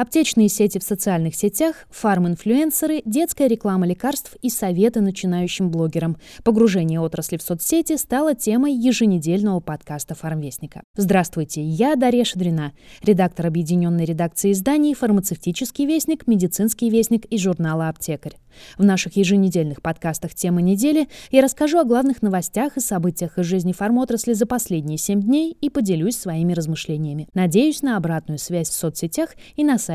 Аптечные сети в социальных сетях, фарм-инфлюенсеры, детская реклама лекарств и советы начинающим блогерам. Погружение отрасли в соцсети стало темой еженедельного подкаста «Фармвестника». Здравствуйте, я Дарья Шадрина, редактор объединенной редакции изданий «Фармацевтический вестник», «Медицинский вестник» и журнала «Аптекарь». В наших еженедельных подкастах «Темы недели» я расскажу о главных новостях и событиях из жизни фармотрасли за последние семь дней и поделюсь своими размышлениями. Надеюсь на обратную связь в соцсетях и на сайте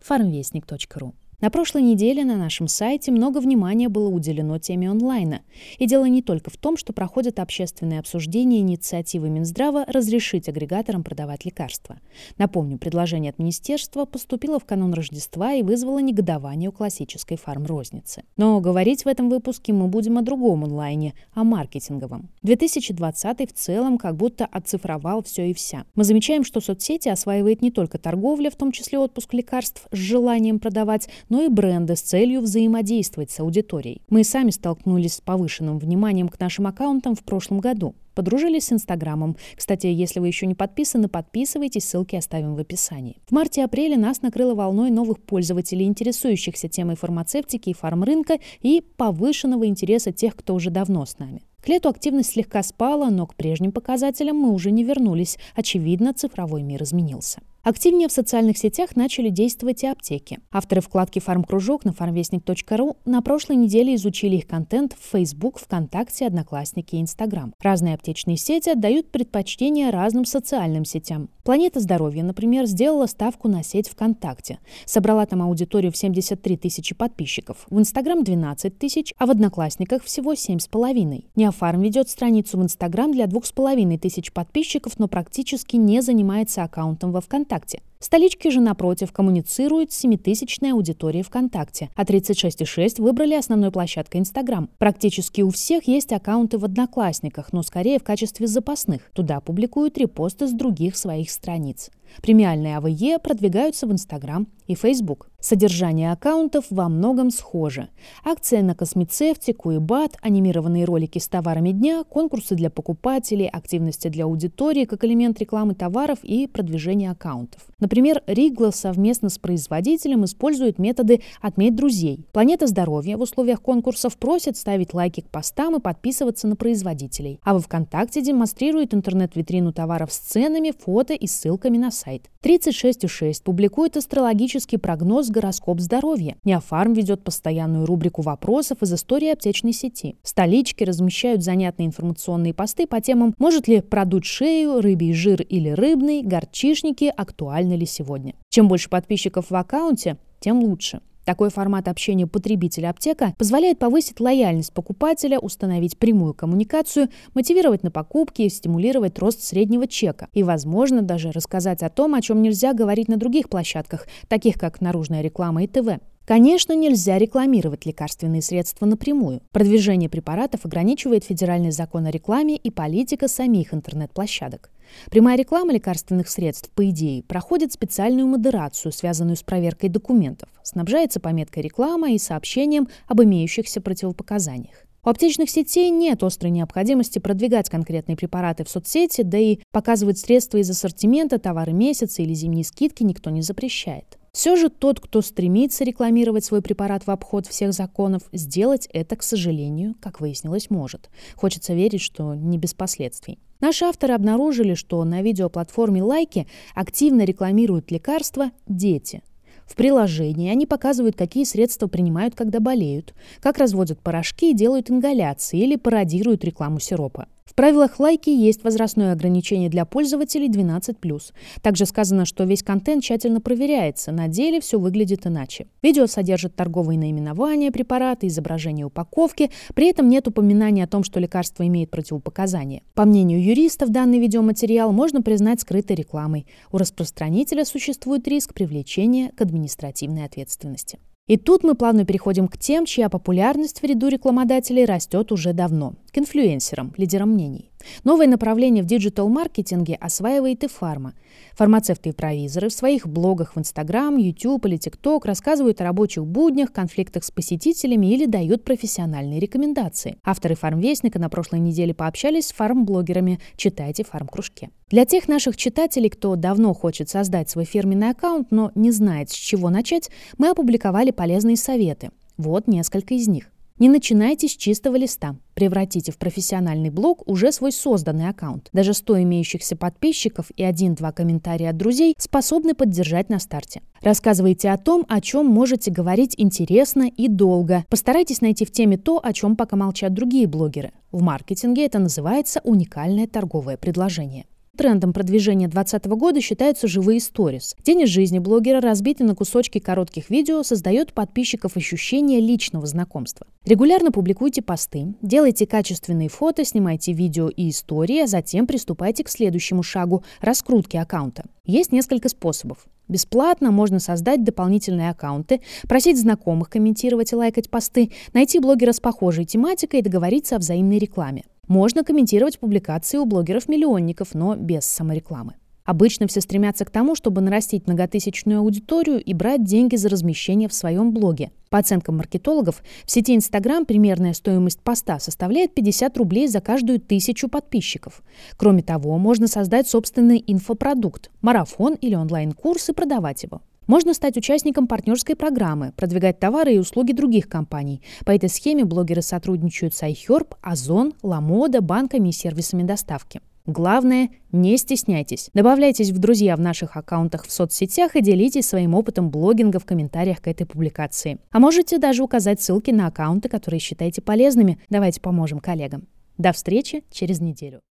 farmvestnik.ru. На прошлой неделе на нашем сайте много внимания было уделено теме онлайна. И дело не только в том, что проходят общественные обсуждения инициативы Минздрава разрешить агрегаторам продавать лекарства. Напомню, предложение от министерства поступило в канун Рождества и вызвало негодование у классической фармрозницы. Но говорить в этом выпуске мы будем о другом онлайне, о маркетинговом. 2020 в целом как будто оцифровал все и вся. Мы замечаем, что соцсети осваивает не только торговля, в том числе отпуск лекарств с желанием продавать, но и бренды с целью взаимодействовать с аудиторией. Мы сами столкнулись с повышенным вниманием к нашим аккаунтам в прошлом году. Подружились с Инстаграмом. Кстати, если вы еще не подписаны, подписывайтесь, ссылки оставим в описании. В марте-апреле нас накрыло волной новых пользователей, интересующихся темой фармацевтики и фармрынка и повышенного интереса тех, кто уже давно с нами. К лету активность слегка спала, но к прежним показателям мы уже не вернулись. Очевидно, цифровой мир изменился. Активнее в социальных сетях начали действовать и аптеки. Авторы вкладки «Фармкружок» на farmvestnik.ru на прошлой неделе изучили их контент в Facebook, ВКонтакте, Одноклассники и Instagram. Разные аптечные сети отдают предпочтение разным социальным сетям. Планета здоровья, например, сделала ставку на сеть ВКонтакте. Собрала там аудиторию в 73 тысячи подписчиков. В Инстаграм 12 тысяч, а в Одноклассниках всего 7,5. Неофарм ведет страницу в Инстаграм для 2,5 тысяч подписчиков, но практически не занимается аккаунтом во ВКонтакте ВКонтакте. Столички же, напротив, коммуницируют с 7-тысячной аудиторией ВКонтакте, а 36,6 выбрали основной площадкой Инстаграм. Практически у всех есть аккаунты в Одноклассниках, но скорее в качестве запасных. Туда публикуют репосты с других своих страниц. Премиальные АВЕ продвигаются в Инстаграм и Фейсбук. Содержание аккаунтов во многом схоже. Акция на космецевтику и БАТ, анимированные ролики с товарами дня, конкурсы для покупателей, активности для аудитории как элемент рекламы товаров и продвижения аккаунтов. Например, Ригла совместно с производителем использует методы «отметь друзей». Планета здоровья в условиях конкурсов просит ставить лайки к постам и подписываться на производителей. А во ВКонтакте демонстрирует интернет-витрину товаров с ценами, фото и ссылками на сайт. 36,6 публикует астрологический прогноз «Гороскоп здоровья». Неофарм ведет постоянную рубрику вопросов из истории аптечной сети. Столички размещают занятные информационные посты по темам «Может ли продуть шею, рыбий жир или рыбный, горчишники, актуальны ли сегодня?». Чем больше подписчиков в аккаунте, тем лучше. Такой формат общения потребителя-аптека позволяет повысить лояльность покупателя, установить прямую коммуникацию, мотивировать на покупки стимулировать рост среднего чека. И, возможно, даже рассказать о том, о чем нельзя говорить на других площадках, таких как наружная реклама и ТВ. Конечно, нельзя рекламировать лекарственные средства напрямую. Продвижение препаратов ограничивает федеральный закон о рекламе и политика самих интернет-площадок. Прямая реклама лекарственных средств, по идее, проходит специальную модерацию, связанную с проверкой документов, снабжается пометкой реклама и сообщением об имеющихся противопоказаниях. У аптечных сетей нет острой необходимости продвигать конкретные препараты в соцсети, да и показывать средства из ассортимента, товары месяца или зимние скидки никто не запрещает. Все же тот, кто стремится рекламировать свой препарат в обход всех законов, сделать это, к сожалению, как выяснилось, может. Хочется верить, что не без последствий. Наши авторы обнаружили, что на видеоплатформе «Лайки» активно рекламируют лекарства дети. В приложении они показывают, какие средства принимают, когда болеют, как разводят порошки и делают ингаляции или пародируют рекламу сиропа. В правилах лайки есть возрастное ограничение для пользователей 12+. Также сказано, что весь контент тщательно проверяется, на деле все выглядит иначе. Видео содержит торговые наименования препарата, изображение упаковки, при этом нет упоминания о том, что лекарство имеет противопоказания. По мнению юристов, данный видеоматериал можно признать скрытой рекламой. У распространителя существует риск привлечения к административной ответственности. И тут мы плавно переходим к тем, чья популярность в ряду рекламодателей растет уже давно, к инфлюенсерам, лидерам мнений. Новое направление в диджитал-маркетинге осваивает и фарма. Фармацевты и провизоры в своих блогах в Instagram, YouTube или TikTok рассказывают о рабочих буднях, конфликтах с посетителями или дают профессиональные рекомендации. Авторы фармвестника на прошлой неделе пообщались с фармблогерами. Читайте фармкружке. Для тех наших читателей, кто давно хочет создать свой фирменный аккаунт, но не знает, с чего начать, мы опубликовали полезные советы. Вот несколько из них. Не начинайте с чистого листа. Превратите в профессиональный блог уже свой созданный аккаунт. Даже 100 имеющихся подписчиков и 1-2 комментария от друзей способны поддержать на старте. Рассказывайте о том, о чем можете говорить интересно и долго. Постарайтесь найти в теме то, о чем пока молчат другие блогеры. В маркетинге это называется уникальное торговое предложение. Трендом продвижения 2020 года считаются живые сторис. День из жизни блогера, разбитый на кусочки коротких видео, создает подписчиков ощущение личного знакомства. Регулярно публикуйте посты, делайте качественные фото, снимайте видео и истории, а затем приступайте к следующему шагу – раскрутке аккаунта. Есть несколько способов. Бесплатно можно создать дополнительные аккаунты, просить знакомых комментировать и лайкать посты, найти блогера с похожей тематикой и договориться о взаимной рекламе. Можно комментировать публикации у блогеров-миллионников, но без саморекламы. Обычно все стремятся к тому, чтобы нарастить многотысячную аудиторию и брать деньги за размещение в своем блоге. По оценкам маркетологов, в сети Instagram примерная стоимость поста составляет 50 рублей за каждую тысячу подписчиков. Кроме того, можно создать собственный инфопродукт – марафон или онлайн-курс и продавать его. Можно стать участником партнерской программы, продвигать товары и услуги других компаний. По этой схеме блогеры сотрудничают с iHerb, Озон, Ламода, банками и сервисами доставки. Главное, не стесняйтесь. Добавляйтесь в друзья в наших аккаунтах в соцсетях и делитесь своим опытом блогинга в комментариях к этой публикации. А можете даже указать ссылки на аккаунты, которые считаете полезными. Давайте поможем коллегам. До встречи через неделю.